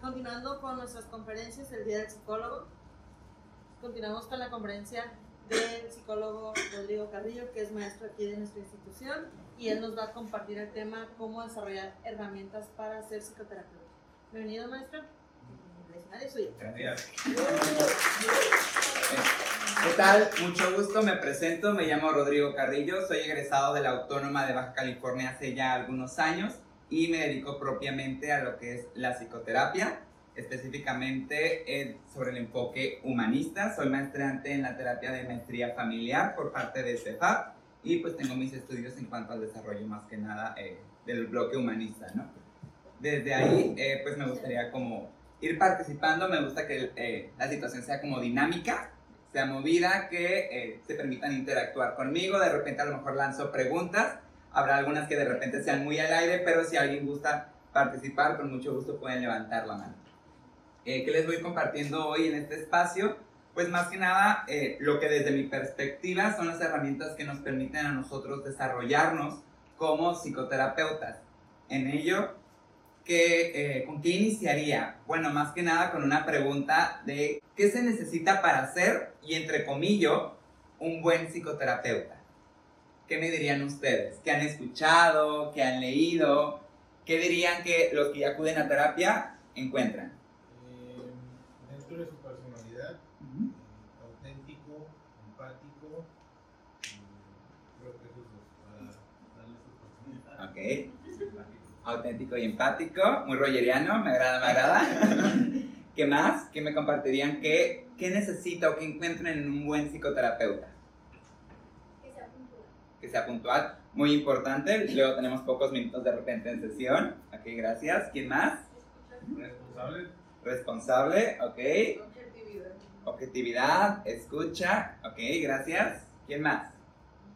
continuando con nuestras conferencias el Día del Psicólogo, continuamos con la conferencia del psicólogo Rodrigo Carrillo, que es maestro aquí de nuestra institución, y él nos va a compartir el tema cómo desarrollar herramientas para ser psicoterapeuta. Bienvenido, maestro. ¿Qué tal? Mucho gusto, me presento, me llamo Rodrigo Carrillo, soy egresado de la Autónoma de Baja California hace ya algunos años y me dedico propiamente a lo que es la psicoterapia, específicamente sobre el enfoque humanista. Soy maestrante en la terapia de maestría familiar por parte de CEFAP y pues tengo mis estudios en cuanto al desarrollo más que nada eh, del bloque humanista, ¿no? Desde ahí, eh, pues me gustaría como ir participando, me gusta que eh, la situación sea como dinámica, sea movida, que se permitan interactuar conmigo, de repente a lo mejor lanzo preguntas Habrá algunas que de repente sean muy al aire, pero si alguien gusta participar, con mucho gusto pueden levantar la mano. Eh, ¿Qué les voy compartiendo hoy en este espacio? Pues más que nada, eh, lo que desde mi perspectiva son las herramientas que nos permiten a nosotros desarrollarnos como psicoterapeutas. En ello, que, eh, ¿con qué iniciaría? Bueno, más que nada con una pregunta de qué se necesita para ser, y entre comillas, un buen psicoterapeuta. ¿Qué me dirían ustedes? ¿Qué han escuchado? ¿Qué han leído? ¿Qué dirían que los que acuden a terapia encuentran? Eh, dentro de su personalidad, eh, auténtico, empático, creo que eso es para darle su personalidad. Ok. Auténtico y empático, muy rolleriano, me agrada, me agrada. ¿Qué más? ¿Qué me compartirían? ¿Qué, qué necesita o qué encuentran en un buen psicoterapeuta? Que sea puntual, muy importante. Luego tenemos pocos minutos de repente en sesión. Ok, gracias. ¿Quién más? Responsable. Responsable, ok. Objetividad. Objetividad, escucha, ok, gracias. ¿Quién más?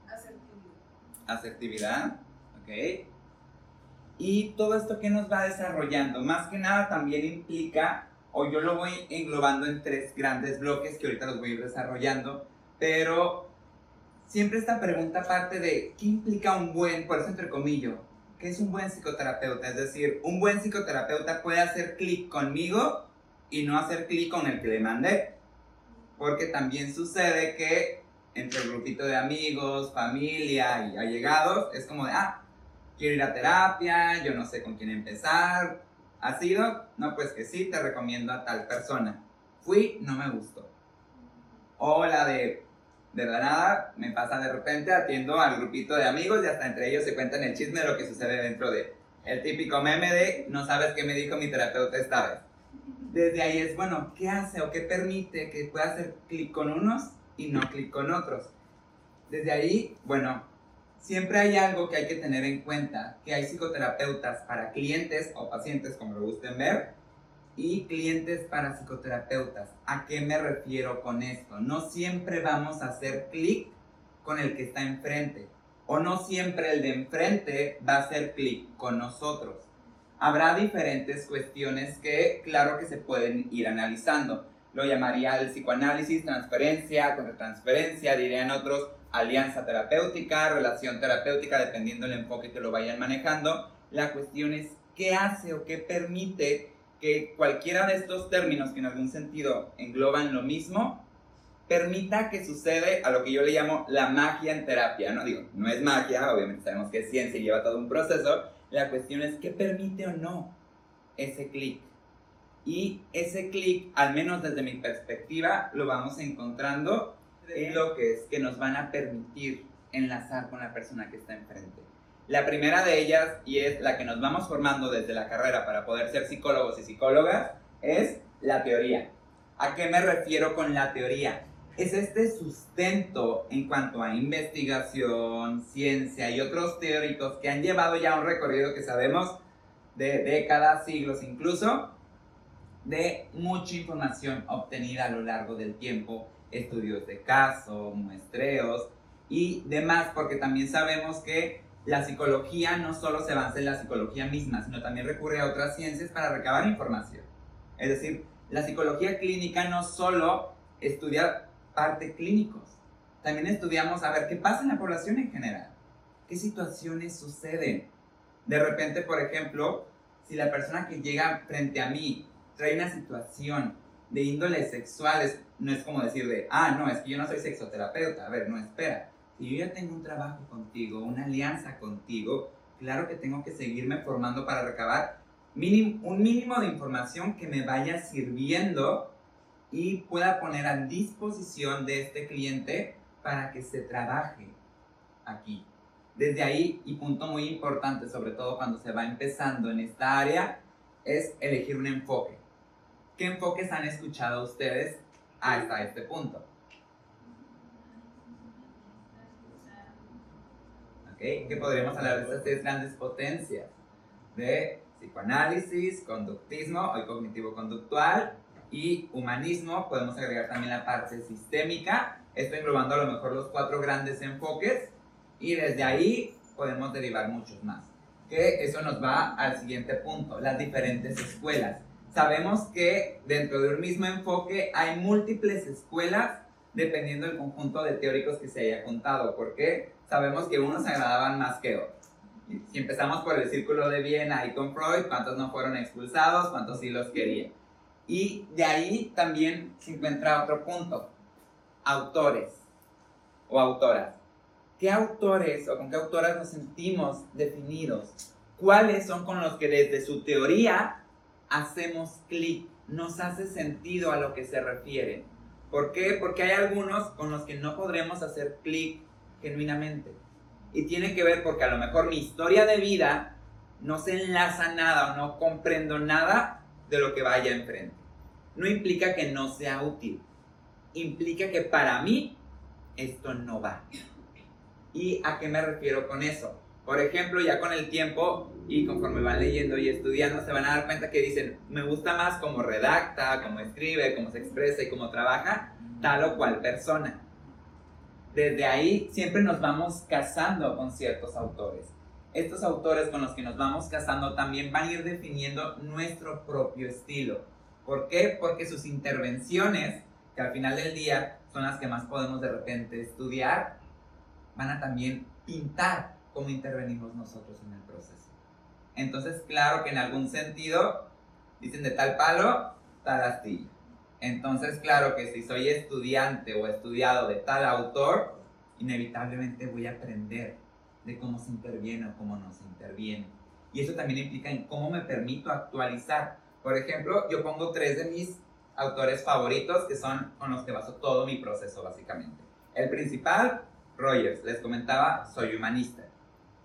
Asertividad. Asertividad, ok. Y todo esto que nos va desarrollando, más que nada también implica, o yo lo voy englobando en tres grandes bloques que ahorita los voy a ir desarrollando, pero siempre esta pregunta parte de qué implica un buen, por eso entre comillas, ¿qué es un buen psicoterapeuta? Es decir, un buen psicoterapeuta puede hacer clic conmigo y no hacer clic con el que le mandé. Porque también sucede que entre el grupito de amigos, familia y allegados, es como de, ah, quiero ir a terapia, yo no sé con quién empezar. ¿Ha sido? No, pues que sí, te recomiendo a tal persona. Fui, no me gustó. O la de, de la nada me pasa de repente, atiendo al grupito de amigos y hasta entre ellos se cuentan el chisme de lo que sucede dentro de el típico meme de no sabes qué me dijo mi terapeuta esta vez. Desde ahí es, bueno, ¿qué hace o qué permite que pueda hacer clic con unos y no clic con otros? Desde ahí, bueno, siempre hay algo que hay que tener en cuenta, que hay psicoterapeutas para clientes o pacientes, como lo gusten ver, y clientes para psicoterapeutas. ¿A qué me refiero con esto? No siempre vamos a hacer clic con el que está enfrente o no siempre el de enfrente va a hacer clic con nosotros. Habrá diferentes cuestiones que claro que se pueden ir analizando. Lo llamaría el psicoanálisis, transferencia, contratransferencia, dirían otros alianza terapéutica, relación terapéutica, dependiendo del enfoque que lo vayan manejando. La cuestión es qué hace o qué permite que cualquiera de estos términos que en algún sentido engloban lo mismo, permita que sucede a lo que yo le llamo la magia en terapia, ¿no? Digo, no es magia, obviamente sabemos que es ciencia y lleva todo un proceso, la cuestión es qué permite o no ese clic. Y ese clic, al menos desde mi perspectiva, lo vamos encontrando en lo que es que nos van a permitir enlazar con la persona que está enfrente. La primera de ellas, y es la que nos vamos formando desde la carrera para poder ser psicólogos y psicólogas, es la teoría. ¿A qué me refiero con la teoría? Es este sustento en cuanto a investigación, ciencia y otros teóricos que han llevado ya un recorrido que sabemos de décadas, siglos incluso, de mucha información obtenida a lo largo del tiempo, estudios de caso, muestreos y demás, porque también sabemos que la psicología no solo se avanza en la psicología misma, sino también recurre a otras ciencias para recabar información. Es decir, la psicología clínica no solo estudia parte clínicos, también estudiamos a ver qué pasa en la población en general, qué situaciones suceden. De repente, por ejemplo, si la persona que llega frente a mí trae una situación de índole sexuales, no es como decir de, ah, no, es que yo no soy sexoterapeuta. A ver, no, espera. Si yo ya tengo un trabajo contigo, una alianza contigo, claro que tengo que seguirme formando para recabar un mínimo de información que me vaya sirviendo y pueda poner a disposición de este cliente para que se trabaje aquí. Desde ahí, y punto muy importante, sobre todo cuando se va empezando en esta área, es elegir un enfoque. ¿Qué enfoques han escuchado ustedes hasta este punto? ¿Okay? ¿Qué podríamos hablar de estas tres grandes potencias? De psicoanálisis, conductismo o cognitivo-conductual y humanismo. Podemos agregar también la parte sistémica, esto englobando a lo mejor los cuatro grandes enfoques y desde ahí podemos derivar muchos más. Que eso nos va al siguiente punto, las diferentes escuelas. Sabemos que dentro de un mismo enfoque hay múltiples escuelas dependiendo del conjunto de teóricos que se haya contado, porque sabemos que unos agradaban más que otros. Si empezamos por el círculo de Viena y con Freud, ¿cuántos no fueron expulsados? ¿Cuántos sí los querían? Y de ahí también se encuentra otro punto, autores o autoras. ¿Qué autores o con qué autoras nos sentimos definidos? ¿Cuáles son con los que desde su teoría hacemos clic? Nos hace sentido a lo que se refiere. ¿Por qué? Porque hay algunos con los que no podremos hacer clic genuinamente. Y tiene que ver porque a lo mejor mi historia de vida no se enlaza nada o no comprendo nada de lo que vaya enfrente. No implica que no sea útil. Implica que para mí esto no va. ¿Y a qué me refiero con eso? Por ejemplo, ya con el tiempo y conforme van leyendo y estudiando, se van a dar cuenta que dicen, me gusta más cómo redacta, cómo escribe, cómo se expresa y cómo trabaja tal o cual persona. Desde ahí siempre nos vamos casando con ciertos autores. Estos autores con los que nos vamos casando también van a ir definiendo nuestro propio estilo. ¿Por qué? Porque sus intervenciones, que al final del día son las que más podemos de repente estudiar, van a también pintar cómo intervenimos nosotros en el proceso. Entonces, claro que en algún sentido dicen de tal palo, tal astilla. Entonces, claro que si soy estudiante o estudiado de tal autor, inevitablemente voy a aprender de cómo se interviene o cómo no se interviene. Y eso también implica en cómo me permito actualizar. Por ejemplo, yo pongo tres de mis autores favoritos que son con los que baso todo mi proceso básicamente. El principal, Rogers, les comentaba, soy humanista.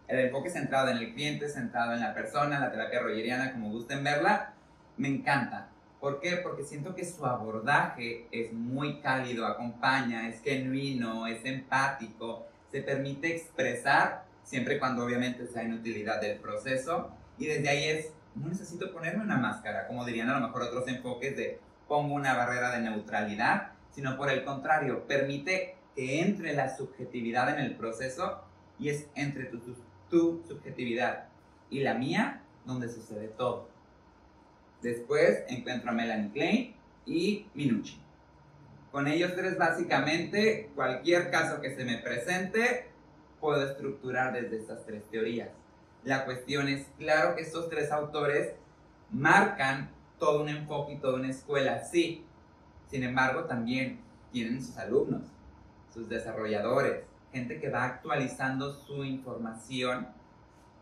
El enfoque centrado en el cliente, centrado en la persona, la terapia rogeriana, como gusten verla, me encanta. ¿Por qué? Porque siento que su abordaje es muy cálido, acompaña, es genuino, es empático, se permite expresar, siempre y cuando obviamente sea en utilidad del proceso, y desde ahí es, no necesito ponerme una máscara, como dirían a lo mejor otros enfoques de pongo una barrera de neutralidad, sino por el contrario, permite que entre la subjetividad en el proceso y es entre tu, tu, subjetividad y la mía donde sucede todo. Después encuentro a Melanie Klein y Minucci. Con ellos tres básicamente cualquier caso que se me presente puedo estructurar desde estas tres teorías. La cuestión es, claro que estos tres autores marcan todo un enfoque y toda una escuela, sí. Sin embargo, también tienen sus alumnos, sus desarrolladores, gente que va actualizando su información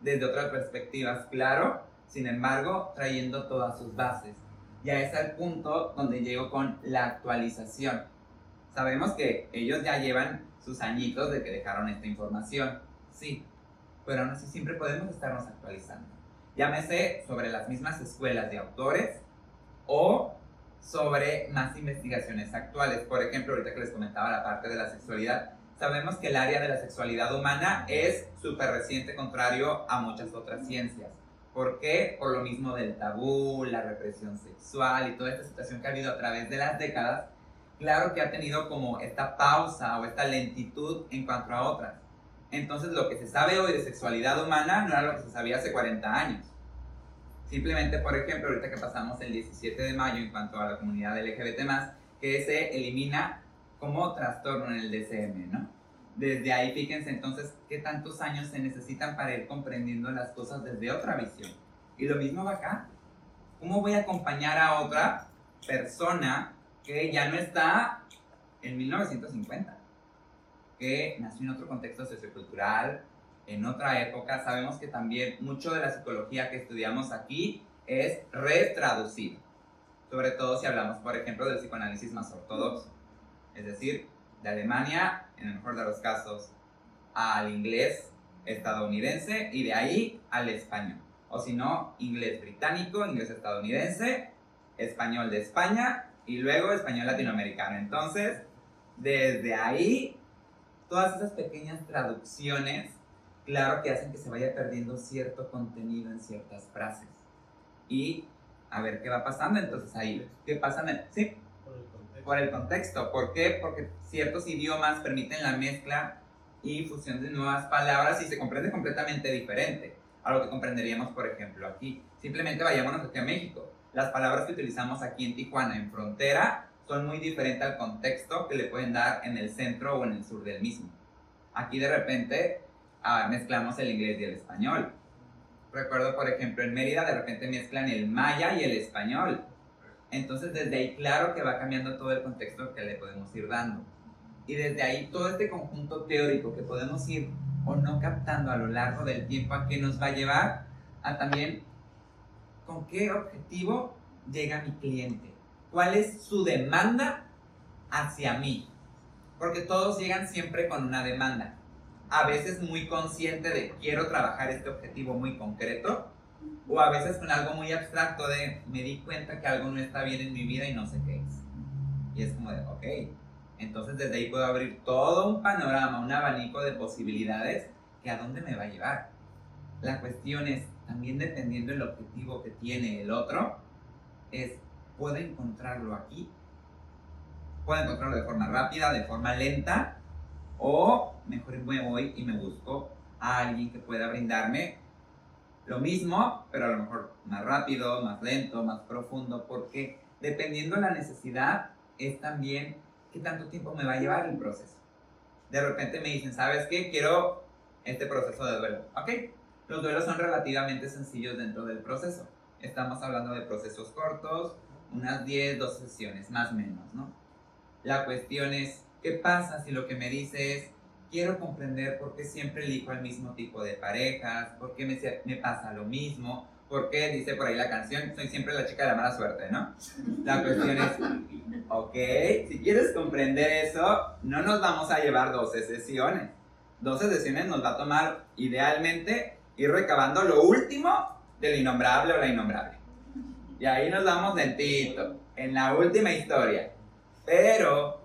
desde otras perspectivas, claro, sin embargo, trayendo todas sus bases. Ya es el punto donde llego con la actualización. Sabemos que ellos ya llevan sus añitos de que dejaron esta información, sí, pero aún así siempre podemos estarnos actualizando. Llámese sobre las mismas escuelas de autores o sobre más investigaciones actuales. Por ejemplo, ahorita que les comentaba la parte de la sexualidad, sabemos que el área de la sexualidad humana es súper reciente, contrario a muchas otras ciencias. ¿Por qué? Por lo mismo del tabú, la represión sexual y toda esta situación que ha habido a través de las décadas, claro que ha tenido como esta pausa o esta lentitud en cuanto a otras. Entonces lo que se sabe hoy de sexualidad humana no era lo que se sabía hace 40 años. Simplemente, por ejemplo, ahorita que pasamos el 17 de mayo en cuanto a la comunidad LGBT, que se elimina como trastorno en el DCM, ¿no? Desde ahí, fíjense entonces qué tantos años se necesitan para ir comprendiendo las cosas desde otra visión. Y lo mismo va acá. ¿cómo voy a acompañar a otra persona que ya no está en 1950? Que nació en otro contexto sociocultural, en otra época. Sabemos que también mucho de la psicología que estudiamos aquí es retraducir. Sobre todo si hablamos, por ejemplo, del psicoanálisis más ortodoxo. Es decir, de Alemania, en el mejor de los casos, al inglés estadounidense y de ahí al español. O si no, inglés británico, inglés estadounidense, español de España y luego español latinoamericano. Entonces, desde ahí, todas esas pequeñas traducciones, claro que hacen que se vaya perdiendo cierto contenido en ciertas frases. Y a ver qué va pasando. Entonces ahí, ¿qué pasa. Sí, Por el contexto. por el contexto. ¿Por qué? Porque ciertos idiomas permiten la mezcla y fusión de nuevas palabras y se comprende completamente diferente a lo que comprenderíamos, por ejemplo, aquí. Simplemente vayámonos aquí a México. Las palabras que utilizamos aquí en Tijuana, en frontera, son muy diferentes al contexto que le pueden dar en el centro o en el sur del mismo. Aquí de repente ah, mezclamos el inglés y el español. Recuerdo, por ejemplo, en Mérida de repente mezclan el maya y el español. Entonces desde ahí claro que va cambiando todo el contexto que le podemos ir dando. Y desde ahí todo este conjunto teórico que podemos ir o no captando a lo largo del tiempo a qué nos va a llevar a también con qué objetivo llega mi cliente. ¿Cuál es su demanda hacia mí? Porque todos llegan siempre con una demanda. A veces muy consciente de quiero trabajar este objetivo muy concreto o a veces con algo muy abstracto de me di cuenta que algo no está bien en mi vida y no sé qué es. Y es como de, ok, entonces desde ahí puedo abrir todo un panorama, un abanico de posibilidades que a dónde me va a llevar. La cuestión es, también dependiendo del objetivo que tiene el otro, es, ¿puedo encontrarlo aquí? ¿Puedo encontrarlo de forma rápida, de forma lenta? O mejor me voy y me busco a alguien que pueda brindarme lo mismo, pero a lo mejor más rápido, más lento, más profundo, porque dependiendo la necesidad es también qué tanto tiempo me va a llevar el proceso. De repente me dicen, ¿sabes qué? Quiero este proceso de duelo. Ok, los duelos son relativamente sencillos dentro del proceso. Estamos hablando de procesos cortos, unas 10, 12 sesiones, más o menos, ¿no? La cuestión es, ¿qué pasa si lo que me dice es, quiero comprender por qué siempre elijo al mismo tipo de parejas, por qué me, me pasa lo mismo, por qué, dice por ahí la canción, soy siempre la chica de la mala suerte, ¿no? La cuestión es, ok, si quieres comprender eso, no nos vamos a llevar 12 sesiones. 12 sesiones nos va a tomar idealmente ir recabando lo último del innombrable o la innombrable. Y ahí nos damos lentito, en la última historia. Pero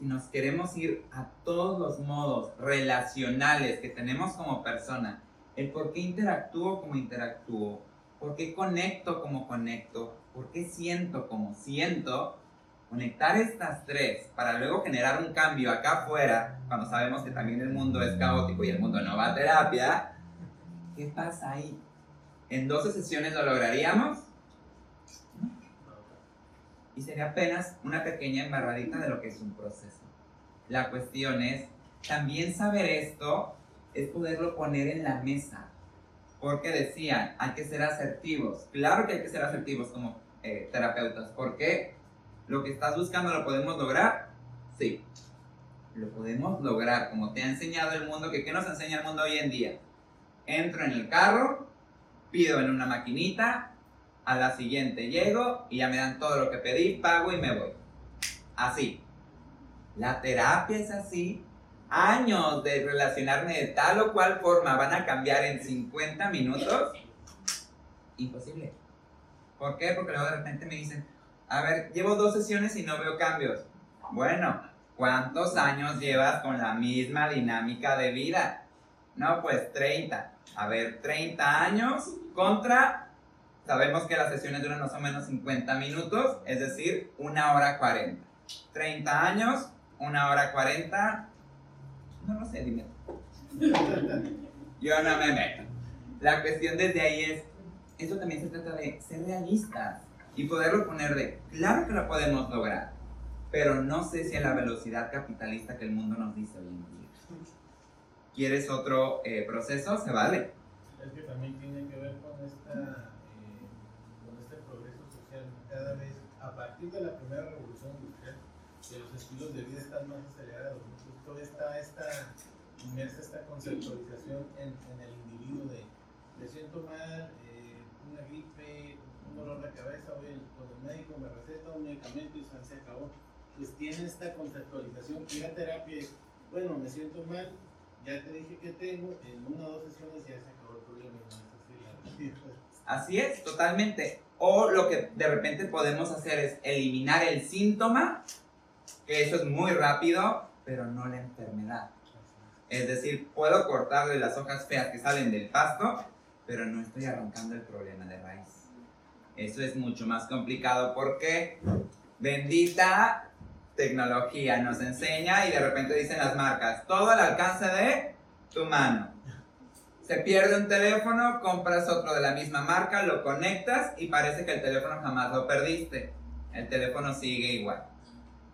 si nos queremos ir a todos los modos relacionales que tenemos como persona, el por qué interactúo como interactúo, por qué conecto como conecto, por qué siento como siento, conectar estas tres para luego generar un cambio acá afuera, cuando sabemos que también el mundo es caótico y el mundo no va a terapia, ¿qué pasa ahí? ¿En 12 sesiones lo lograríamos? Y sería apenas una pequeña embarradita de lo que es un proceso. La cuestión es, también saber esto es poderlo poner en la mesa. Porque decían, hay que ser asertivos. Claro que hay que ser asertivos como eh, terapeutas. ¿Por qué? ¿Lo que estás buscando lo podemos lograr? Sí. Lo podemos lograr, como te ha enseñado el mundo, que ¿qué nos enseña el mundo hoy en día? Entro en el carro, pido en una maquinita, a la siguiente llego y ya me dan todo lo que pedí, pago y me voy. Así. La terapia es así. Años de relacionarme de tal o cual forma van a cambiar en 50 minutos. Imposible. ¿Por qué? Porque luego de repente me dicen, a ver, llevo dos sesiones y no veo cambios. Bueno, ¿cuántos años llevas con la misma dinámica de vida? No, pues 30. A ver, 30 años contra, sabemos que las sesiones duran más o menos 50 minutos, es decir, una hora 40. 30 años, una hora 40, no lo sé, dime. Yo no me meto. La cuestión desde ahí es, eso también se trata de ser realistas y poderlo poner de, claro que lo podemos lograr, pero no sé si a la velocidad capitalista que el mundo nos dice hoy en día. ¿Quieres otro eh, proceso? Se vale. Es que también tiene que ver con, esta, eh, con este progreso de la primera revolución industrial, que los estilos de vida están más acelerados, ¿no? Entonces, toda esta, esta inmersa esta conceptualización en, el individuo de me siento mal, eh, una gripe, un dolor de cabeza, voy con el médico, me receta un medicamento y se acabó. Pues tiene esta conceptualización, que la terapia bueno, me siento mal, ya te dije que tengo, en una o dos sesiones ya se acabó el problema. Así es, totalmente. O lo que de repente podemos hacer es eliminar el síntoma, que eso es muy rápido, pero no la enfermedad. Es decir, puedo cortarle las hojas feas que salen del pasto, pero no estoy arrancando el problema de raíz. Eso es mucho más complicado porque bendita tecnología nos enseña y de repente dicen las marcas, todo al alcance de tu mano. Se pierde un teléfono, compras otro de la misma marca, lo conectas y parece que el teléfono jamás lo perdiste. El teléfono sigue igual.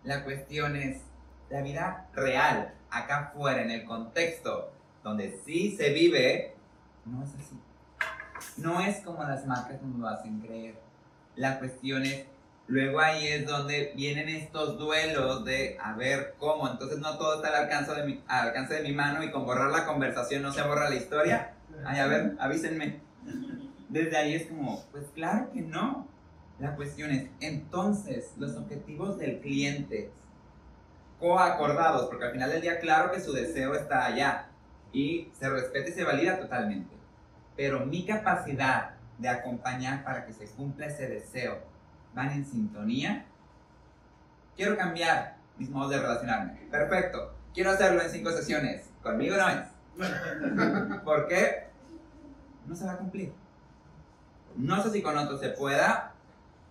La cuestión es, la vida real, acá afuera, en el contexto donde sí se vive, no es así. No es como las marcas nos lo hacen creer. La cuestión es, luego ahí es donde vienen estos duelos de a ver cómo, entonces no todo está al alcance de mi, al alcance de mi mano y con borrar la conversación no se borra la historia. Ay, a ver, avísenme. Desde ahí es como, pues claro que no. La cuestión es, entonces, los objetivos del cliente coacordados, porque al final del día, claro que su deseo está allá y se respeta y se valida totalmente. Pero mi capacidad de acompañar para que se cumpla ese deseo van en sintonía. Quiero cambiar mis modos de relacionarme. Perfecto. Quiero hacerlo en cinco sesiones. Conmigo no es. ¿Por qué? No se va a cumplir. No sé si con otros se pueda.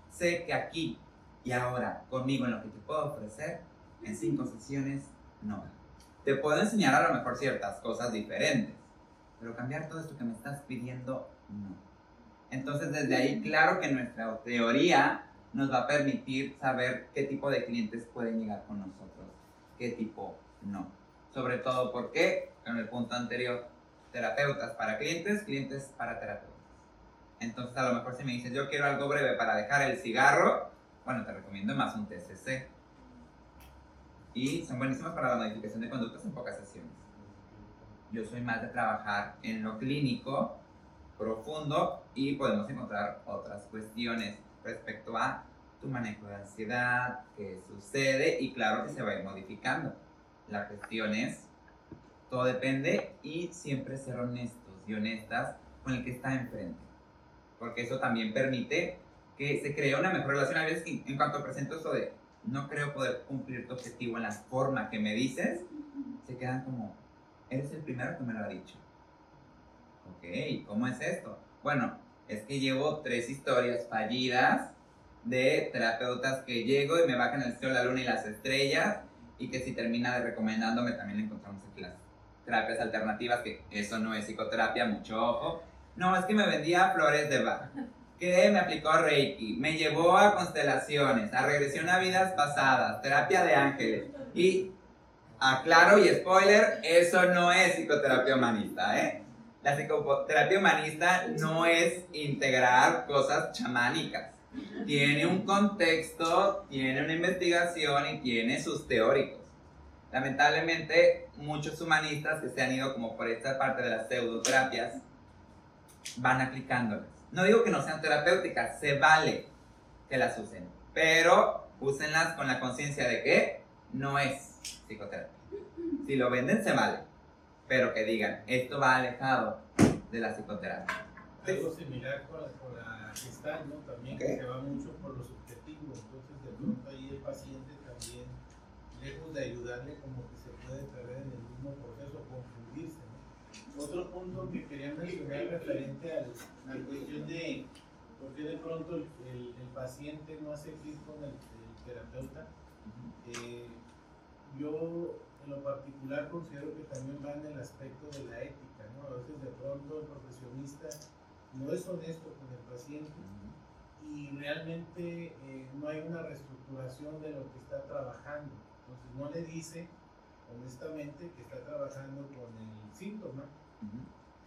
Sé que aquí y ahora, conmigo en lo que te puedo ofrecer, en cinco sesiones, no. Te puedo enseñar a lo mejor ciertas cosas diferentes, pero cambiar todo esto que me estás pidiendo, no. Entonces, desde ahí, claro que nuestra teoría nos va a permitir saber qué tipo de clientes pueden llegar con nosotros, qué tipo no. Sobre todo porque, en el punto anterior, terapeutas para clientes, clientes para terapeutas. Entonces, a lo mejor si me dices, yo quiero algo breve para dejar el cigarro, bueno, te recomiendo más un TCC. Y son buenísimos para la modificación de conductas en pocas sesiones. Yo soy más de trabajar en lo clínico, profundo, y podemos encontrar otras cuestiones respecto a tu manejo de ansiedad, qué sucede, y claro que se va a ir modificando. La cuestión es, todo depende y siempre ser honestos y honestas con el que está enfrente. Porque eso también permite que se cree una mejor relación. A veces, en cuanto presento esto de no creo poder cumplir tu objetivo en la forma que me dices, se quedan como, eres el primero que me lo ha dicho. Ok, ¿cómo es esto? Bueno, es que llevo tres historias fallidas de terapeutas que llego y me bajan el cielo, la luna y las estrellas y que si termina de recomendándome también encontramos aquí las terapias alternativas, que eso no es psicoterapia, mucho ojo. No, es que me vendía flores de Bach que me aplicó Reiki, me llevó a constelaciones, a regresión a vidas pasadas, terapia de ángeles. Y aclaro y spoiler, eso no es psicoterapia humanista, ¿eh? La psicoterapia humanista no es integrar cosas chamánicas. Tiene un contexto, tiene una investigación y tiene sus teóricos. Lamentablemente, muchos humanistas que se han ido como por esta parte de las pseudoterapias van aplicándolas no digo que no sean terapéuticas, se vale que las usen, pero úsenlas con la conciencia de que no es psicoterapia. Si lo venden, se vale, pero que digan, esto va alejado de la psicoterapia. Algo similar con la, con la gestal, ¿no? También que se va mucho por los objetivos, entonces de pronto ahí el paciente también, lejos de ayudarle, como que se puede perder en el mismo proceso, confundirse, otro punto que quería mencionar referente al, a la cuestión de por qué de pronto el, el, paciente no hace clic con el, terapeuta. Eh, yo en lo particular considero que también va en el aspecto de la ética, ¿no? A veces de pronto el profesionista no es honesto con el paciente y realmente eh, no hay una reestructuración de lo que está trabajando. Entonces no le dice honestamente que está trabajando con el síntoma,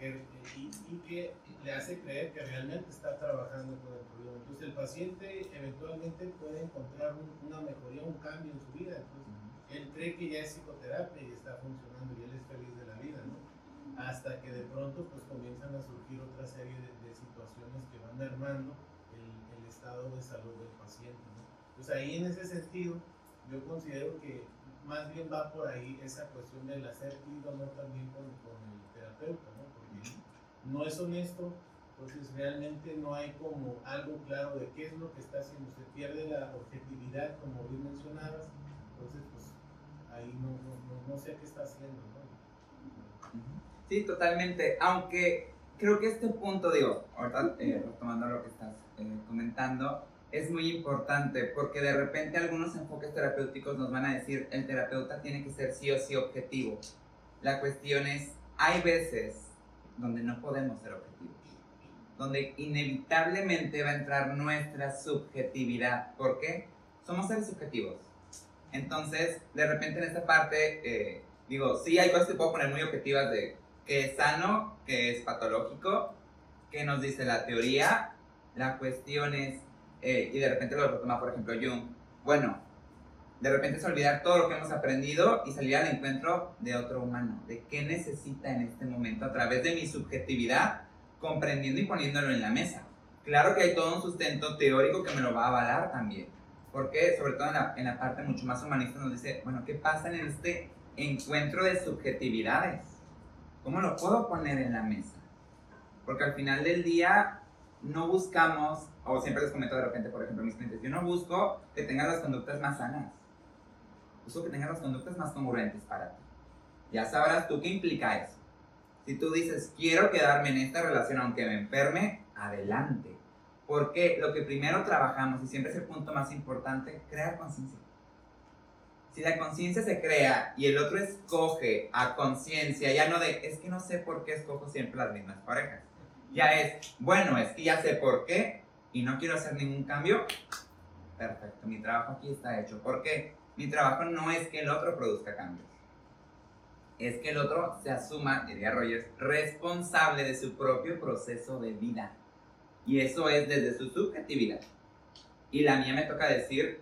y, que le hace creer que realmente está trabajando con el problema. Entonces el paciente eventualmente puede encontrar una mejoría, un cambio en su vida. Entonces él cree que ya es psicoterapia y está funcionando y él es feliz de la vida, ¿no? Hasta que de pronto pues comienzan a surgir otra serie de, situaciones que van mermando el, el, estado de salud del paciente, ¿no? Entonces ahí en ese sentido yo considero que más bien va por ahí esa cuestión del hacer clic o no también con, con el terapeuta, ¿no? Porque no es honesto, entonces realmente no hay como algo claro de qué es lo que está haciendo, se pierde la objetividad como bien mencionabas, entonces pues ahí no, no, no sé qué está haciendo, ¿no? Sí, totalmente, aunque creo que este punto, digo, ahorita eh, retomando lo que estás eh, comentando, es muy importante porque de repente algunos enfoques terapéuticos nos van a decir el terapeuta tiene que ser sí o sí objetivo. La cuestión es, hay veces donde no podemos ser objetivos, donde inevitablemente va a entrar nuestra subjetividad. ¿Por qué? Somos seres subjetivos. Entonces, de repente en esta parte, eh, digo, sí hay cosas que puedo poner muy objetivas de qué es sano, qué es patológico, qué nos dice la teoría. La cuestión es, eh, y de repente lo retoma, por ejemplo, Jung, bueno, de repente es olvidar todo lo que hemos aprendido y salir al encuentro de otro humano, de qué necesita en este momento a través de mi subjetividad, comprendiendo y poniéndolo en la mesa. Claro que hay todo un sustento teórico que me lo va a avalar también, porque sobre todo en la, en la parte mucho más humanista nos dice, bueno, ¿qué pasa en este encuentro de subjetividades? ¿Cómo lo puedo poner en la mesa? Porque al final del día no buscamos, o siempre les comento de repente, por ejemplo, mis clientes, yo no busco que tengan las conductas más sanas, busco que tengan las conductas más congruentes para ti. Ya sabrás tú qué implica eso. Si tú dices, quiero quedarme en esta relación aunque me enferme, adelante. Porque lo que primero trabajamos, y siempre es el punto más importante, crear conciencia. Si la conciencia se crea y el otro escoge a conciencia, ya no de, es que no sé por qué escojo siempre las mismas parejas ya es, bueno, es que ya sé por qué y no quiero hacer ningún cambio. Perfecto, mi trabajo aquí está hecho. ¿Por qué? Mi trabajo no es que el otro produzca cambios. Es que el otro se asuma, diría Rogers, responsable de su propio proceso de vida. Y eso es desde su subjetividad. Y la mía me toca decir,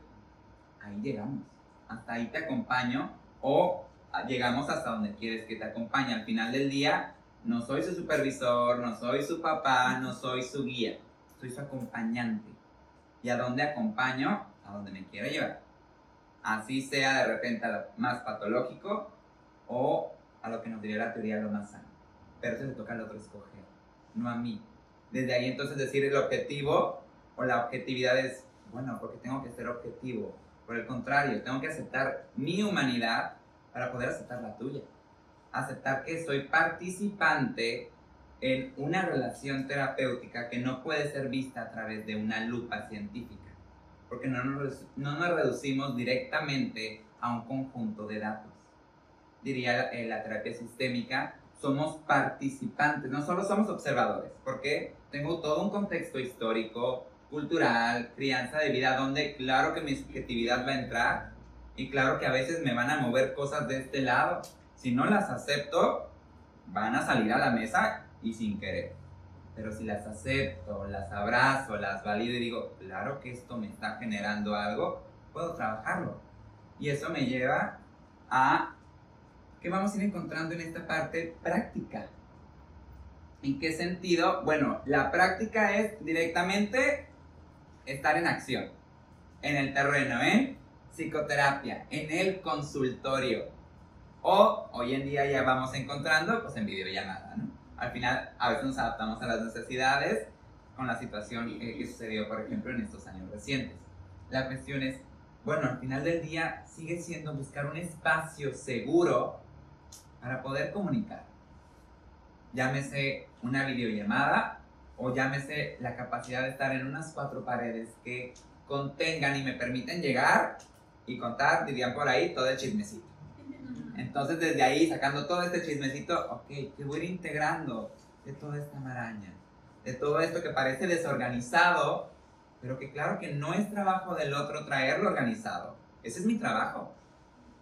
ahí llegamos. Hasta ahí te acompaño o llegamos hasta donde quieres que te acompañe. Al final del día, no soy su supervisor, no soy su papá, no soy su guía. Soy su acompañante. ¿Y a dónde acompaño? A donde me quiera llevar. Así sea de repente más patológico o a lo que nos diría la teoría lo más sano. Pero eso le toca al otro escoger, no a mí. Desde ahí entonces decir el objetivo o la objetividad es, bueno, porque tengo que ser objetivo. Por el contrario, tengo que aceptar mi humanidad para poder aceptar la tuya aceptar que soy participante en una relación terapéutica que no puede ser vista a través de una lupa científica, porque no nos, no nos reducimos directamente a un conjunto de datos. Diría la terapia sistémica, somos participantes, no solo somos observadores, porque tengo todo un contexto histórico, cultural, crianza de vida, donde claro que mi subjetividad va a entrar y claro que a veces me van a mover cosas de este lado, si no las acepto, van a salir a la mesa y sin querer. Pero si las acepto, las abrazo, las valido y digo, claro que esto me está generando algo, puedo trabajarlo. Y eso me lleva a qué vamos a ir encontrando en esta parte práctica. ¿En qué sentido? Bueno, la práctica es directamente estar en acción, en el terreno, en psicoterapia, en el consultorio, o hoy en día ya vamos encontrando pues en videollamada, ¿no? Al final a veces nos adaptamos a las necesidades con la situación eh, que sucedió, por ejemplo, en estos años recientes. La cuestión es, bueno, al final del día sigue siendo buscar un espacio seguro para poder comunicar. Llámese una videollamada o llámese la capacidad de estar en unas cuatro paredes que contengan y me permiten llegar y contar, dirían por ahí, todo el chismecito. Entonces, desde ahí, sacando todo este chismecito, ok, ¿qué voy a ir integrando de toda esta maraña? De todo esto que parece desorganizado, pero que claro que no es trabajo del otro traerlo organizado. Ese es mi trabajo.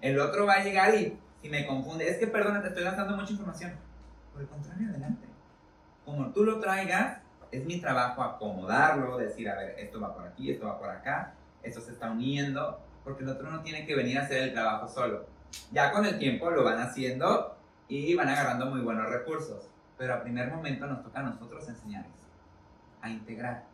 El otro va a llegar y si me confunde, es que perdona, te estoy lanzando mucha información. Por el contrario, adelante. Como tú lo traigas, es mi trabajo acomodarlo, decir, a ver, esto va por aquí, esto va por acá, esto se está uniendo, porque el otro no tiene que venir a hacer el trabajo solo. Ya con el tiempo lo van haciendo y van agarrando muy buenos recursos, pero a primer momento nos toca a nosotros enseñarles a integrar.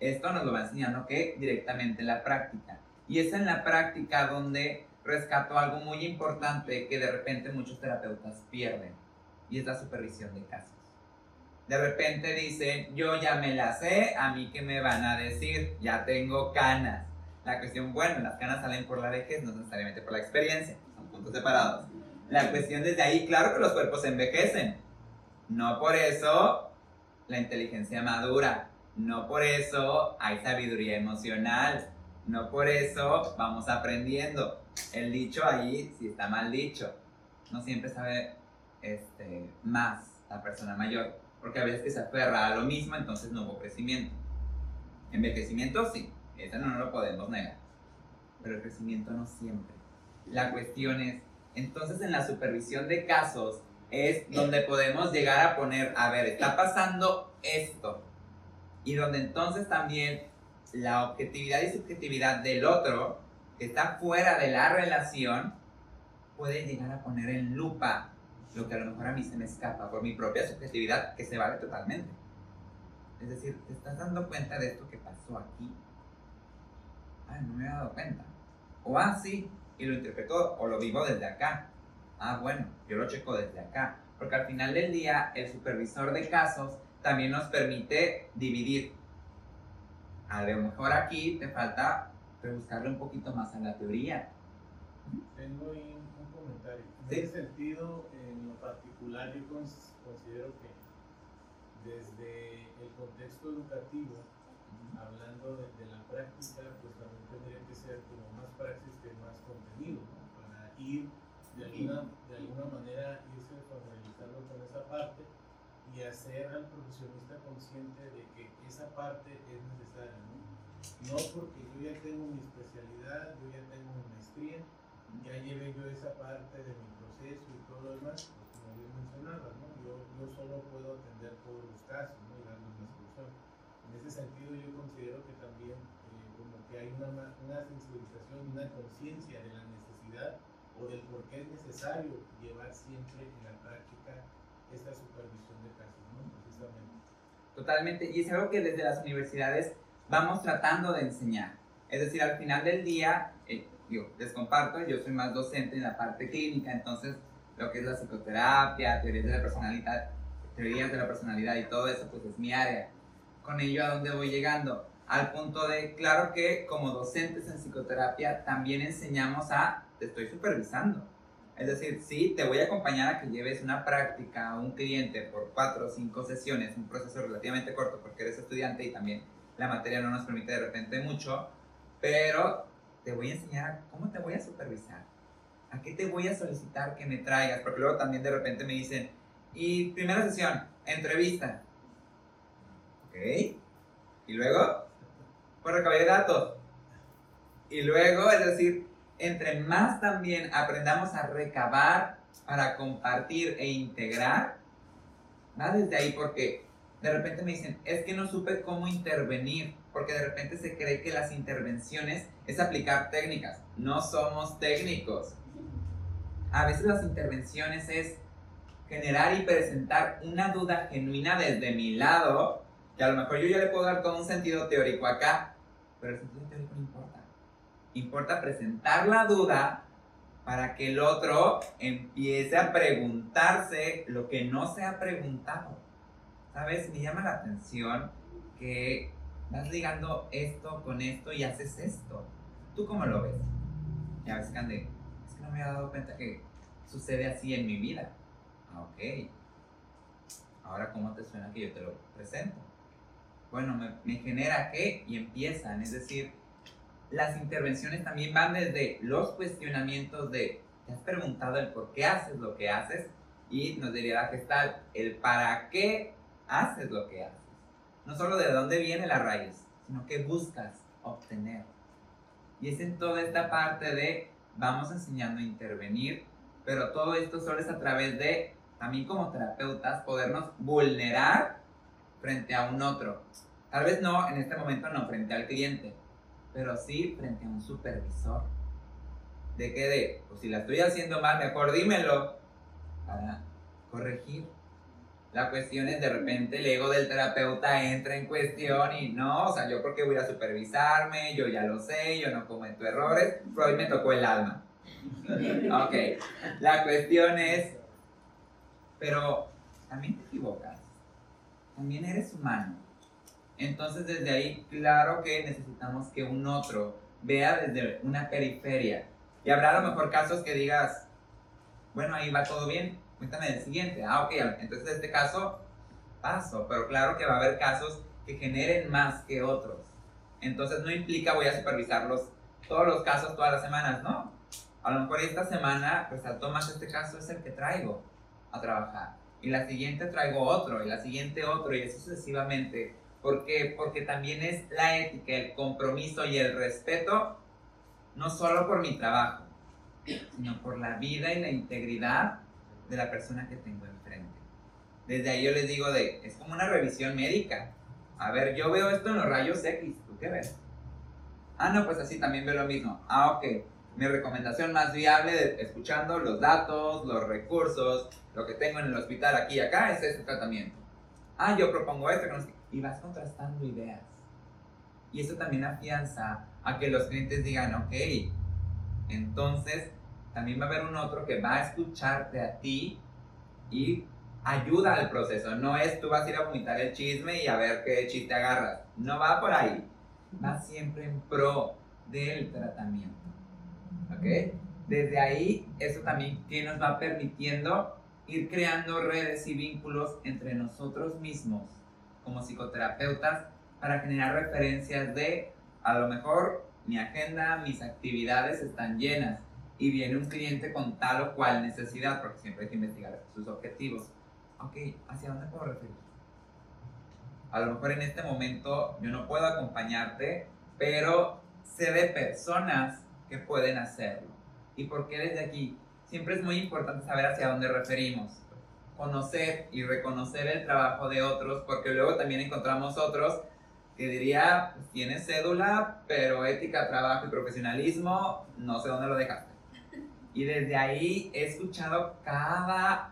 Esto nos lo va enseñando que directamente en la práctica. Y es en la práctica donde rescato algo muy importante que de repente muchos terapeutas pierden, y es la supervisión de casos. De repente dicen, yo ya me la sé, a mí qué me van a decir, ya tengo canas. La cuestión, bueno, las canas salen por la vejez, no necesariamente por la experiencia, son puntos separados. La cuestión desde ahí, claro que los cuerpos envejecen. No por eso la inteligencia madura. No por eso hay sabiduría emocional. No por eso vamos aprendiendo. El dicho ahí sí está mal dicho. No siempre sabe este, más la persona mayor. Porque a veces que se aferra a lo mismo, entonces no hubo crecimiento. Envejecimiento sí, eso no lo podemos negar. Pero el crecimiento no siempre. La cuestión es, entonces en la supervisión de casos es donde podemos llegar a poner, a ver, está pasando esto. Y donde entonces también la objetividad y subjetividad del otro, que está fuera de la relación, puede llegar a poner en lupa lo que a lo mejor a mí se me escapa por mi propia subjetividad, que se vale totalmente. Es decir, ¿te estás dando cuenta de esto que pasó aquí? Ay, no me he dado cuenta. O así, ah, y lo interpreto o lo vivo desde acá. Ah, bueno, yo lo checo desde acá. Porque al final del día, el supervisor de casos también nos permite dividir. A lo mejor aquí te falta buscarle un poquito más a la teoría. Tengo un comentario. En ese sentido, particular, yo considero que desde el contexto educativo, hablando de, la práctica, pues también tendría que ser como más praxis que más contenido, para ir de alguna, de alguna manera irse familiarizando con esa parte y hacer al profesionista consciente de que esa parte es necesaria, ¿no? No porque yo ya tengo mi especialidad, yo ya tengo mi maestría, ya lleve yo esa parte de mi proceso y todo lo demás, pues como bien mencionaba, ¿no? Yo, yo solo puedo atender todos los casos, ¿no? Y darles la solución. En ese sentido yo considero que también eh, como que hay una, una sensibilización, una conciencia de la necesidad o del por qué es necesario llevar siempre en la práctica esta supervisión de casos, ¿no? Precisamente. Totalmente, y es algo que desde las universidades vamos tratando de enseñar. Es decir, al final del día, eh, yo les comparto, yo soy más docente en la parte clínica, entonces lo que es la psicoterapia, teorías de la personalidad, teorías de la personalidad y todo eso, pues es mi área. Con ello, ¿a dónde voy llegando? Al punto de, claro que como docentes en psicoterapia también enseñamos a, te estoy supervisando. Es decir, sí, te voy a acompañar a que lleves una práctica a un cliente por cuatro o cinco sesiones, un proceso relativamente corto porque eres estudiante y también la materia no nos permite de repente mucho, pero te voy a enseñar cómo te voy a supervisar, qué te voy a solicitar que me traigas, porque luego también de repente me dicen, y primera sesión, entrevista. ¿Ok? Y luego, pues recabar datos. Y luego, es decir, entre más también aprendamos a recabar para compartir e integrar, va desde ahí porque de repente me dicen, es que no supe cómo intervenir, porque de repente se cree que las intervenciones es aplicar técnicas. No somos técnicos. A veces las intervenciones es generar y presentar una duda genuina desde mi lado, que a lo mejor yo ya le puedo dar todo un sentido teórico acá, pero el sentido teórico no importa. Importa presentar la duda para que el otro empiece a preguntarse lo que no se ha preguntado. ¿sabes? Me llama la atención que vas ligando esto con esto y haces esto. ¿Tú cómo lo ves? Ya ves, Cande, me había dado cuenta que sucede así en mi vida. Ah, ok. Ahora, ¿cómo te suena que yo te lo presento? Bueno, me, me genera qué y empiezan. Es decir, las intervenciones también van desde los cuestionamientos de, ¿te has preguntado el por qué haces lo que haces? Y nos diría la gestal, el para qué haces lo que haces. No solo de dónde viene la raíz, sino que buscas obtener. Y es en toda esta parte de vamos enseñando a intervenir, pero todo esto solo es a través de también como terapeutas, podernos vulnerar frente a un otro. Tal vez no, en este momento no frente al cliente, pero sí frente a un supervisor. ¿De qué de? Pues si la estoy haciendo mal, mejor dímelo para corregir. La cuestión es de repente el ego del terapeuta entra en cuestión y no, o sea, yo porque voy a supervisarme, yo ya lo sé, yo no cometo errores, hoy me tocó el alma. Ok, la cuestión es, pero también te equivocas, también eres humano. Entonces desde ahí, claro que necesitamos que un otro vea desde una periferia. Y habrá a lo mejor casos que digas, bueno, ahí va todo bien, cuéntame del siguiente. Ah, ok, entonces en este caso paso, pero claro que va a haber casos que generen más que otros. Entonces no implica voy a supervisarlos todos los casos todas las semanas, ¿no? A lo mejor esta semana resaltó más este caso, es el que traigo a trabajar. Y la siguiente traigo otro, y la siguiente otro, y así sucesivamente. ¿Por qué? Porque también es la ética, el compromiso y el respeto, no solo por mi trabajo, sino por la vida y la integridad de la persona que tengo enfrente. Desde ahí yo les digo de, es como una revisión médica. A ver, yo veo esto en los rayos X, ¿tú qué ves? Ah, no, pues así también veo lo mismo. Ah, ok. Mi recomendación más viable, de, escuchando los datos, los recursos, lo que tengo en el hospital aquí y acá, es este tratamiento. Ah, yo propongo esto, y vas contrastando ideas. Y eso también afianza a que los clientes digan, ok, entonces también va a haber un otro que va a escucharte a ti y ayuda al proceso. No es tú vas a ir a vomitar el chisme y a ver qué chiste agarras. No va por ahí. Va siempre en pro del tratamiento. ¿Ok? Desde ahí, eso también que nos va permitiendo ir creando redes y vínculos entre nosotros mismos como psicoterapeutas para generar referencias de, a lo mejor, mi agenda, mis actividades están llenas y viene un cliente con tal o cual necesidad, porque siempre hay que investigar sus objetivos. Ok, ¿hacia dónde puedo referir? A lo mejor en este momento yo no puedo acompañarte, pero sé de personas que pueden hacerlo. ¿Y por qué desde aquí? Siempre es muy importante saber hacia dónde referimos. Conocer y reconocer el trabajo de otros, porque luego también encontramos otros que diría, pues, tienes cédula, pero ética, trabajo y profesionalismo, no sé dónde lo dejaste. Y desde ahí he escuchado cada,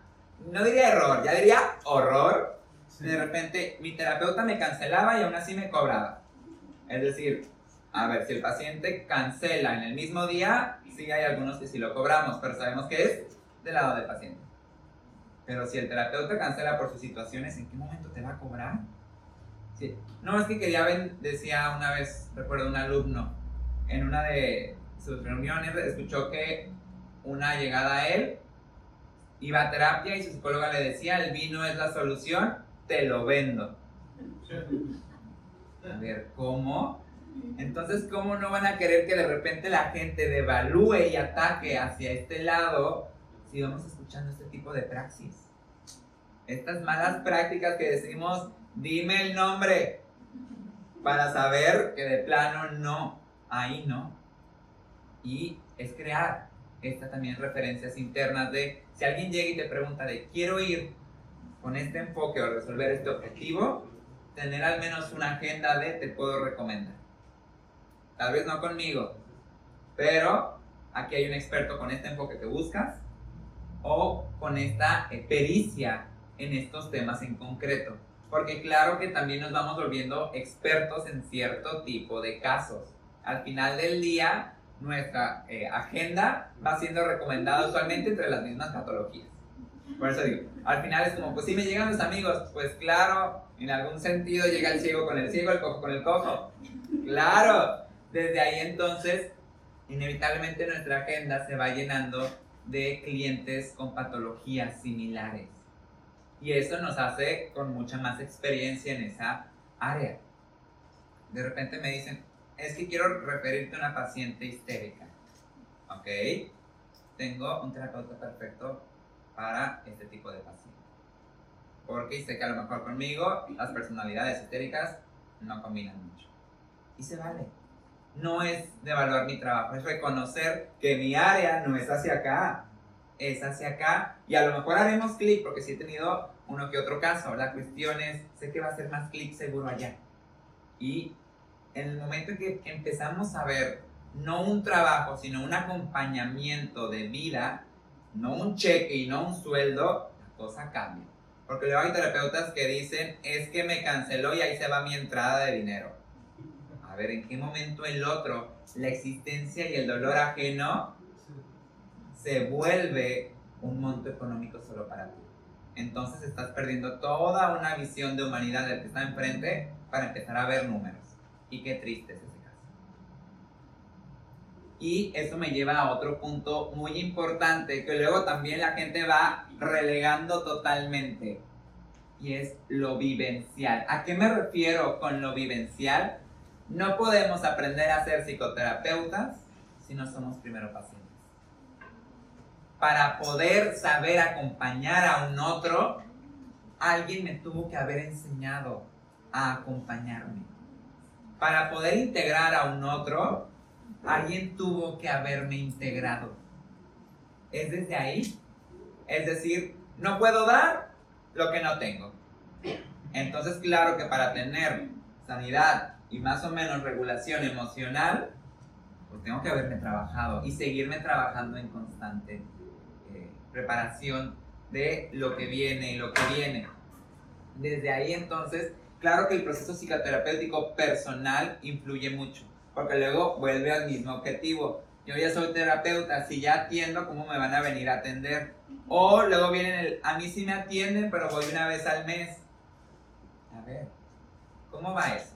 no diría error, ya diría horror. De repente mi terapeuta me cancelaba y aún así me cobraba. Es decir, a ver, si el paciente cancela en el mismo día, sí hay algunos que sí lo cobramos, pero sabemos que es del lado del paciente. Pero si el terapeuta cancela por sus situaciones, ¿en qué momento te va a cobrar? Sí. No, es que quería ver, decía una vez, recuerdo un alumno, en una de sus reuniones escuchó que una llegada a él, iba a terapia y su psicóloga le decía, el vino es la solución, te lo vendo. A ver, ¿cómo? Entonces, ¿cómo no van a querer que de repente la gente devalúe y ataque hacia este lado si vamos escuchando este tipo de praxis? Estas malas prácticas que decimos, dime el nombre, para saber que de plano no, ahí no. Y es crear esta también referencias internas de si alguien llega y te pregunta de quiero ir con este enfoque o resolver este objetivo, tener al menos una agenda de te puedo recomendar. Tal vez no conmigo, pero aquí hay un experto con este enfoque que buscas o con esta pericia en estos temas en concreto. Porque claro que también nos vamos volviendo expertos en cierto tipo de casos. Al final del día, nuestra eh, agenda va siendo recomendada usualmente entre las mismas patologías. Por eso digo, al final es como, pues si me llegan los amigos, pues claro, en algún sentido llega el ciego con el ciego, el cojo con el cojo. Claro, desde ahí entonces, inevitablemente nuestra agenda se va llenando de clientes con patologías similares. Y eso nos hace con mucha más experiencia en esa área. De repente me dicen, es que quiero referirte a una paciente histérica. ¿Ok? Tengo un terapeuta perfecto para este tipo de paciente. Porque sé que a lo mejor conmigo las personalidades histéricas no combinan mucho. Y se vale. No es devaluar mi trabajo, es reconocer que mi área no es hacia acá. es hacia acá y a lo mejor haremos clic porque sí he tenido uno que otro caso. La cuestión es, sé que va a ser más clic seguro allá. Y en el momento en que empezamos a ver no un trabajo, sino un acompañamiento de vida, no un cheque y no un sueldo, la cosa cambia. Porque luego hay terapeutas que dicen, es que me canceló y ahí se va mi entrada de dinero. A ver, ¿en qué momento el otro, la existencia y el dolor ajeno, se vuelve un monto económico solo para ti? Entonces estás perdiendo toda una visión de humanidad del que está enfrente para empezar a ver números. Y qué triste es ese caso. Y eso me lleva a otro punto muy importante que luego también la gente va relegando totalmente. Y es lo vivencial. ¿A qué me refiero con lo vivencial? No podemos aprender a ser psicoterapeutas si no somos primero pacientes. Para poder saber acompañar a un otro, alguien me tuvo que haber enseñado a acompañarme para poder integrar a un otro, alguien tuvo que haberme integrado. Es desde ahí. Es decir, no puedo dar lo que no tengo. Entonces, claro que para tener sanidad y más o menos regulación emocional, pues tengo que haberme trabajado y seguirme trabajando en constante eh, preparación de lo que viene y lo que viene. Desde ahí entonces Claro que el proceso psicoterapéutico personal influye mucho, porque luego vuelve al mismo objetivo. Yo ya soy terapeuta, si ya atiendo, ¿cómo me van a venir a atender? O luego vienen el, a mí sí me atienden, pero voy una vez al mes. A ver, ¿cómo va eso?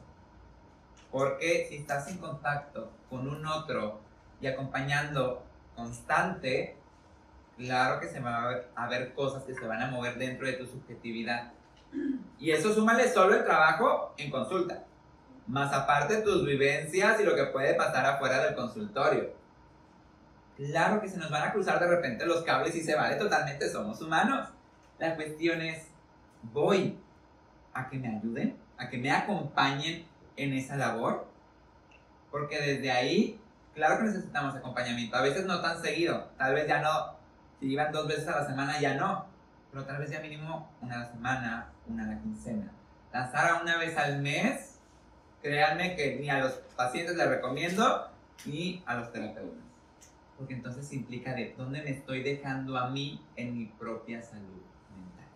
Porque si estás en contacto con un otro y acompañando constante, claro que se van a ver, a ver cosas que se van a mover dentro de tu subjetividad y eso súmale solo el trabajo en consulta. Más aparte tus vivencias y lo que puede pasar afuera del consultorio. Claro que se nos van a cruzar de repente los cables y se vale totalmente, somos humanos. La cuestión es, voy a que me ayuden, a que me acompañen en esa labor. Porque desde ahí, claro que necesitamos acompañamiento. A veces no tan seguido, tal vez ya no, si iban dos veces a la semana ya no, pero tal vez ya mínimo una semana, una a la quincena. Lanzar a una vez al mes, créanme que ni a los pacientes les recomiendo, ni a los terapeutas. Porque entonces implica de dónde me estoy dejando a mí en mi propia salud mental.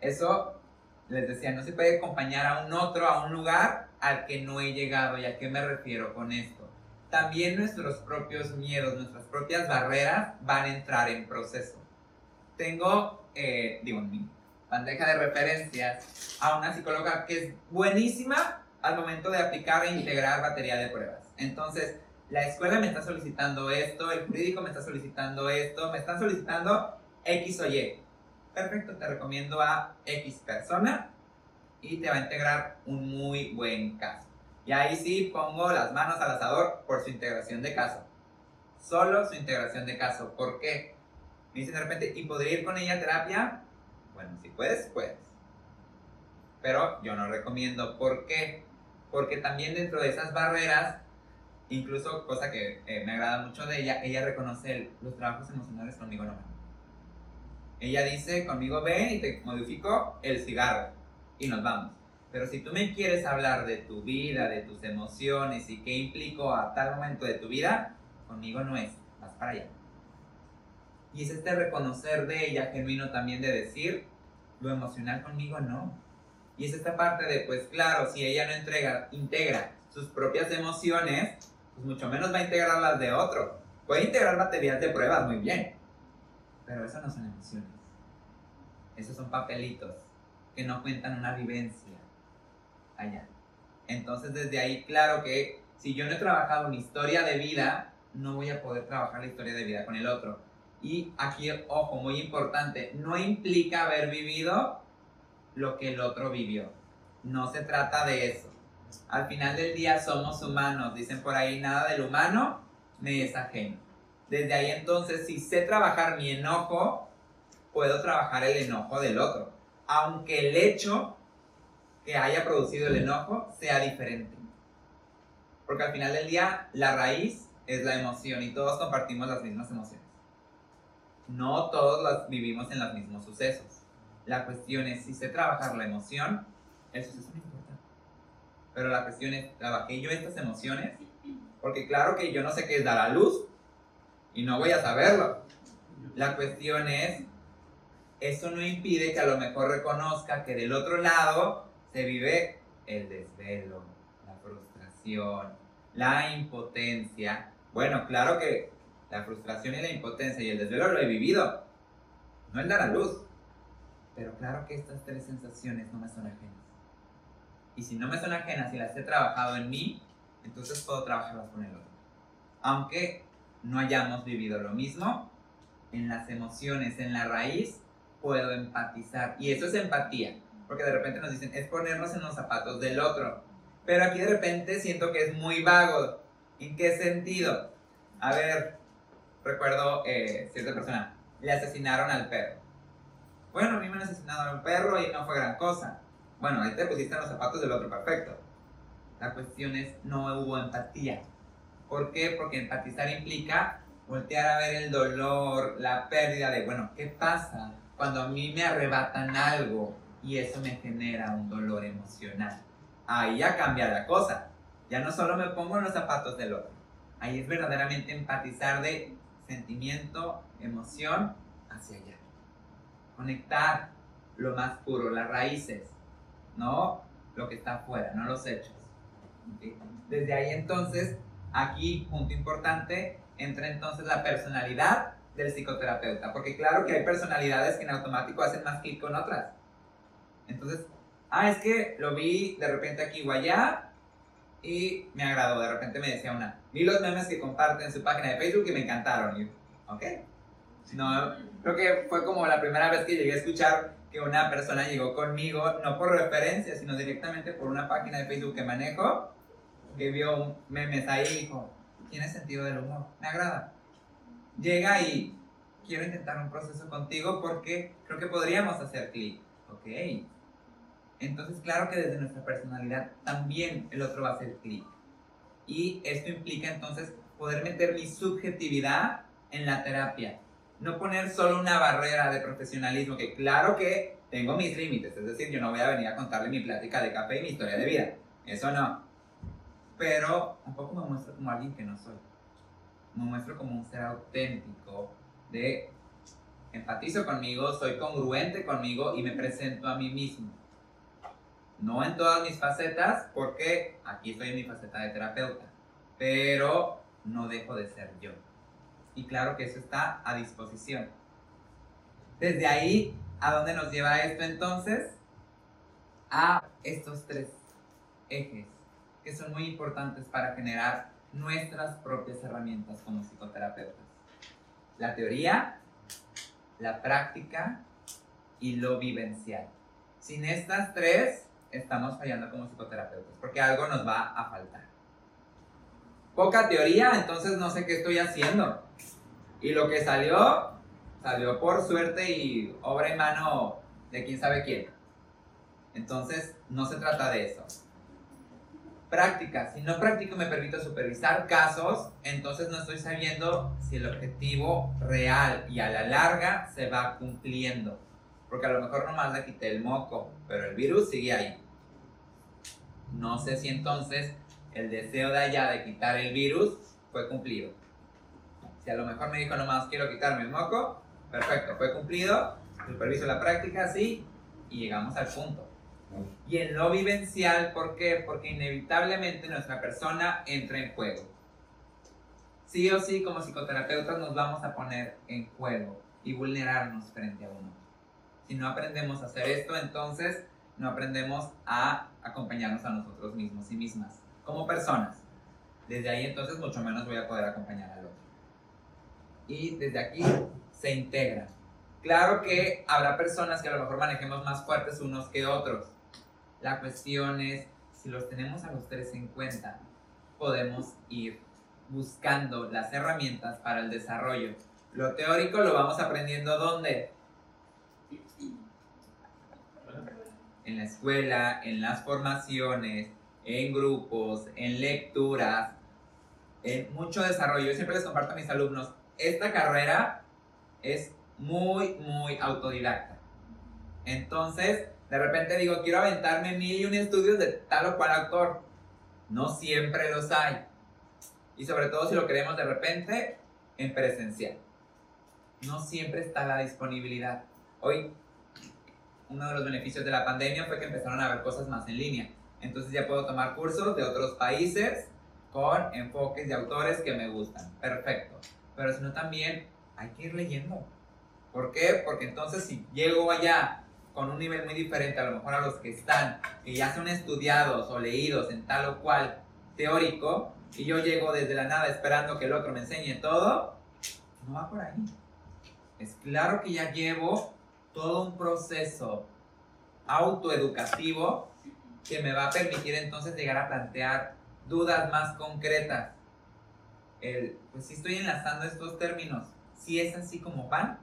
Eso, les decía, no se puede acompañar a un otro, a un lugar al que no he llegado. ¿Y a qué me refiero con esto? También nuestros propios miedos, nuestras propias barreras van a entrar en proceso. Tengo, eh, digo, mi bandeja de referencias a una psicóloga que es buenísima al momento de aplicar e integrar batería de pruebas. Entonces, la escuela me está solicitando esto, el jurídico me está solicitando esto, me están solicitando X o Y. Perfecto, te recomiendo a X persona y te va a integrar un muy buen caso. Y ahí sí pongo las manos al asador por su integración de caso. Solo su integración de caso. ¿Por qué? Me dicen de repente, ¿y podría ir con ella a terapia? Bueno, si puedes, puedes. Pero yo no recomiendo. ¿Por qué? Porque también dentro de esas barreras, incluso cosa que eh, me agrada mucho de ella, ella reconoce los trabajos emocionales conmigo no. Ella dice, conmigo ven y te modifico el cigarro y nos vamos. Pero si tú me quieres hablar de tu vida, de tus emociones y qué implicó a tal momento de tu vida, conmigo no es, vas para allá. Y es este reconocer de ella genuino también de decir, lo emocional conmigo no. Y es esta parte de, pues claro, si ella no entrega, integra sus propias emociones, pues mucho menos va a integrar las de otro. Puede integrar baterías de pruebas muy bien, pero eso no son emociones. Esos son papelitos que no cuentan una vivencia allá. Entonces desde ahí, claro que si yo no he trabajado mi historia de vida, no voy a poder trabajar la historia de vida con el otro. Y aquí, ojo, muy importante, no implica haber vivido lo que el otro vivió. No se trata de eso. Al final del día somos humanos. Dicen por ahí, nada del humano me es ajeno. Desde ahí entonces, si sé trabajar mi enojo, puedo trabajar el enojo del otro. Aunque el hecho que haya producido el enojo sea diferente. Porque al final del día, la raíz es la emoción y todos compartimos las mismas emociones. No todos las vivimos en los mismos sucesos. La cuestión es, si sé trabajar la emoción, el suceso no importa. Pero la cuestión es, ¿trabajé yo estas emociones? Porque claro que yo no sé qué es dar a luz y no voy a saberlo. La cuestión es, eso no impide que a lo mejor reconozca que del otro lado se vive el desvelo, la frustración, la impotencia. Bueno, claro que la frustración y la impotencia y el desvelo lo he vivido. No el dar a luz. Pero claro que estas tres sensaciones no me son ajenas. Y si no me son ajenas y las he trabajado en mí, entonces puedo trabajarlas con el otro. Aunque no hayamos vivido lo mismo, en las emociones, en la raíz, puedo empatizar. Y eso es empatía. Porque de repente nos dicen, es ponernos en los zapatos del otro. Pero aquí de repente siento que es muy vago. ¿En qué sentido? A ver, recuerdo eh, cierta persona, le asesinaron al perro. Bueno, a mí me han asesinado al perro y no fue gran cosa. Bueno, ahí te pusiste en los zapatos del otro, perfecto. La cuestión es, no hubo empatía. ¿Por qué? Porque empatizar implica voltear a ver el dolor, la pérdida de, bueno, ¿qué pasa cuando a mí me arrebatan algo y eso me genera un dolor emocional? Ahí ya cambia la cosa. Ya no solo me pongo en los zapatos del otro. Ahí es verdaderamente empatizar de sentimiento, emoción hacia allá. Conectar lo más puro, las raíces, no lo que está afuera, no los hechos. Desde ahí entonces, aquí, punto importante, entra entonces la personalidad del psicoterapeuta, porque claro que hay personalidades que en automático hacen más clic con otras. Entonces, ah, es que lo vi de repente aquí o allá y me agradó. De repente me decía una, vi los memes que comparten en su página de Facebook y me encantaron. Y, ok. No, creo que fue como la primera vez que llegué a escuchar que una persona llegó conmigo, no por referencia, sino directamente por una página de Facebook que manejo, que vio memes ahí y dijo, tiene sentido del humor, me agrada. Llega y quiero intentar un proceso contigo porque creo que podríamos hacer clic. Ok. Entonces, claro que desde nuestra personalidad también el otro va a hacer clic. Y esto implica entonces poder meter mi subjetividad en la terapia. No poner solo una barrera de profesionalismo, que claro que tengo mis límites, es decir, yo no voy a venir a contarle mi plática de café y mi historia de vida. Eso no pero tampoco me muestro como alguien que no soy. Me muestro como un ser auténtico, de empatizo conmigo, soy congruente conmigo y me presento a mí mismo. No en todas mis facetas, porque aquí estoy en mi faceta de terapeuta, pero no dejo de ser yo. Y claro que eso está a disposición. Desde ahí, ¿a dónde nos lleva esto entonces? A estos tres ejes que son muy importantes para generar nuestras propias herramientas como psicoterapeutas. La teoría, la práctica y lo vivencial. Sin estas tres, estamos fallando como psicoterapeutas, porque algo nos va a faltar. Poca teoría, entonces no sé qué estoy haciendo. Y lo que salió, salió por suerte y obra en mano de quién sabe quién. Entonces, no se trata de eso práctica. Si no practico me permito supervisar casos, entonces no estoy sabiendo si el objetivo real y a la larga se va cumpliendo. Porque a lo mejor nomás le quité el moco, pero el virus sigue ahí. No sé si entonces el deseo de allá de quitar el virus fue cumplido. Si a lo mejor me dijo nomás quiero quitarme el moco, perfecto, fue cumplido, superviso la práctica, sí, y llegamos al punto. Y en lo vivencial, ¿por qué? Porque inevitablemente nuestra persona entra en juego. Sí o sí, como psicoterapeutas nos vamos a poner en juego y vulnerarnos frente a uno. Si no aprendemos a hacer esto, entonces no aprendemos a acompañarnos a nosotros mismos y mismas, como personas. Desde ahí entonces mucho menos voy a poder acompañar al otro. Y desde aquí se integra. Claro que habrá personas que a lo mejor manejemos más fuertes unos que otros la cuestión es, si los tenemos a los tres en cuenta, podemos ir buscando las herramientas para el desarrollo. Lo teórico lo vamos aprendiendo ¿dónde? En la escuela, en las formaciones, en grupos, en lecturas, en mucho desarrollo. Yo siempre les comparto a mis alumnos, esta carrera es muy, muy autodidacta. Entonces, de repente digo, quiero aventarme mil y un estudios de tal o cual autor. No siempre los hay. Y sobre todo si lo queremos de repente en presencial. No siempre está la disponibilidad. Hoy, uno de los beneficios de la pandemia fue que empezaron a haber cosas más en línea. Entonces ya puedo tomar cursos de otros países con enfoques de autores que me gustan. Perfecto. Pero si no también hay que ir leyendo. ¿Por qué? Porque entonces si llego allá con un nivel muy diferente a lo mejor a los que están, que ya son estudiados o leídos en tal o cual teórico, y yo llego desde la nada esperando que el otro me enseñe todo, no va por ahí. Es claro que ya llevo todo un proceso autoeducativo que me va a permitir entonces llegar a plantear dudas más concretas. pues si estoy enlazando estos términos, si es así como pan,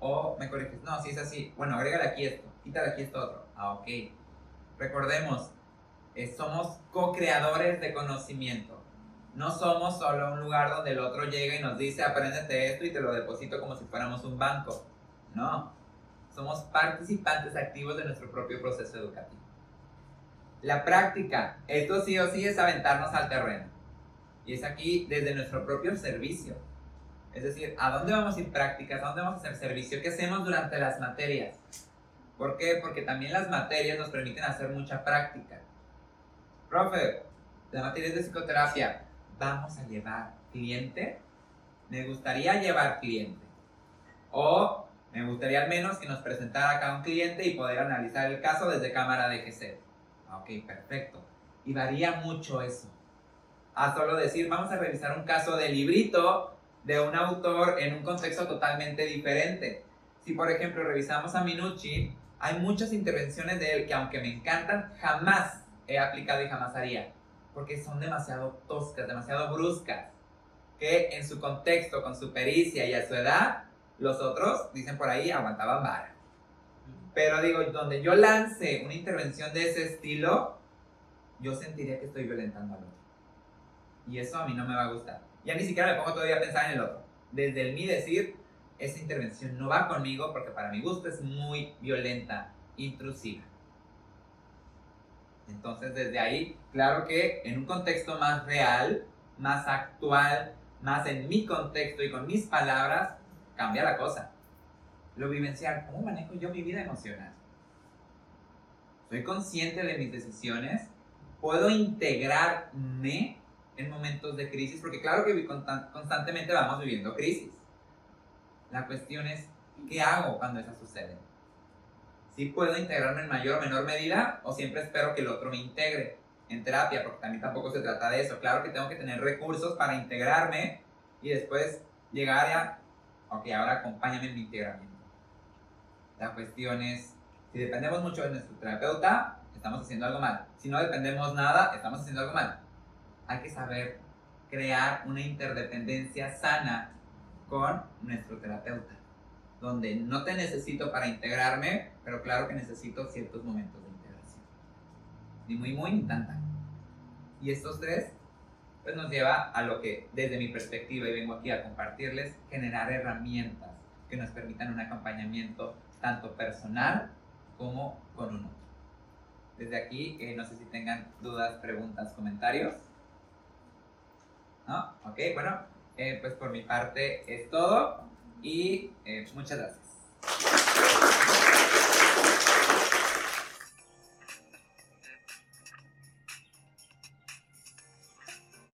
o me corriges, no, si es así, bueno, agrégale aquí esto, quítale aquí esto otro. Ah, ok. Recordemos, eh, somos co-creadores de conocimiento. No somos solo un lugar donde el otro llega y nos dice, apréndete esto y te lo deposito como si fuéramos un banco. No, somos participantes activos de nuestro propio proceso educativo. La práctica, esto sí o sí es aventarnos al terreno. Y es aquí desde nuestro propio servicio. Es decir, ¿a dónde vamos a ir prácticas? ¿A dónde vamos a hacer servicio? ¿Qué hacemos durante las materias? ¿Por qué? Porque también las materias nos permiten hacer mucha práctica. Profe, la materia es de psicoterapia. ¿Vamos a llevar cliente? Me gustaría llevar cliente. O me gustaría al menos que nos presentara acá un cliente y poder analizar el caso desde cámara de GC. Ah, ok, perfecto. Y varía mucho eso. A solo decir, vamos a revisar un caso de librito de un autor en un contexto totalmente diferente. Si por ejemplo revisamos a Minucci, hay muchas intervenciones de él que aunque me encantan, jamás he aplicado y jamás haría, porque son demasiado toscas, demasiado bruscas, que en su contexto, con su pericia y a su edad, los otros, dicen por ahí, aguantaban vara. Pero digo, donde yo lance una intervención de ese estilo, yo sentiría que estoy violentando al otro. Y eso a mí no me va a gustar ya ni siquiera me pongo todavía a pensar en el otro. Desde el mí decir, esa intervención no va conmigo porque para mi gusto es muy violenta, intrusiva. Entonces desde ahí, claro que en un contexto más real, más actual, más en mi contexto y con mis palabras, cambia la cosa. Lo vivencial, ¿cómo manejo yo mi vida emocional? ¿Soy consciente de mis decisiones? ¿Puedo integrarme en momentos de crisis, porque claro que constantemente vamos viviendo crisis. La cuestión es, ¿qué hago cuando esas suceden? ¿Sí puedo integrarme en mayor o menor medida o siempre espero que el otro me integre en terapia? Porque también tampoco se trata de eso. Claro que tengo que tener recursos para integrarme y después llegar a, ok, ahora acompáñame en mi integramiento. La cuestión es, si dependemos mucho de nuestro terapeuta, estamos haciendo algo mal. Si no dependemos nada, estamos haciendo algo mal hay que saber crear una interdependencia sana con nuestro terapeuta, donde no te necesito para integrarme, pero claro que necesito ciertos momentos de integración. Ni muy, muy, ni tanta. Y estos tres, pues nos lleva a lo que desde mi perspectiva, y vengo aquí a compartirles, generar herramientas que nos permitan un acompañamiento tanto personal como con un otro. Desde aquí, eh, no sé si tengan dudas, preguntas, comentarios. ¿no? Ok, bueno, eh, pues por mi parte es todo y eh, muchas gracias.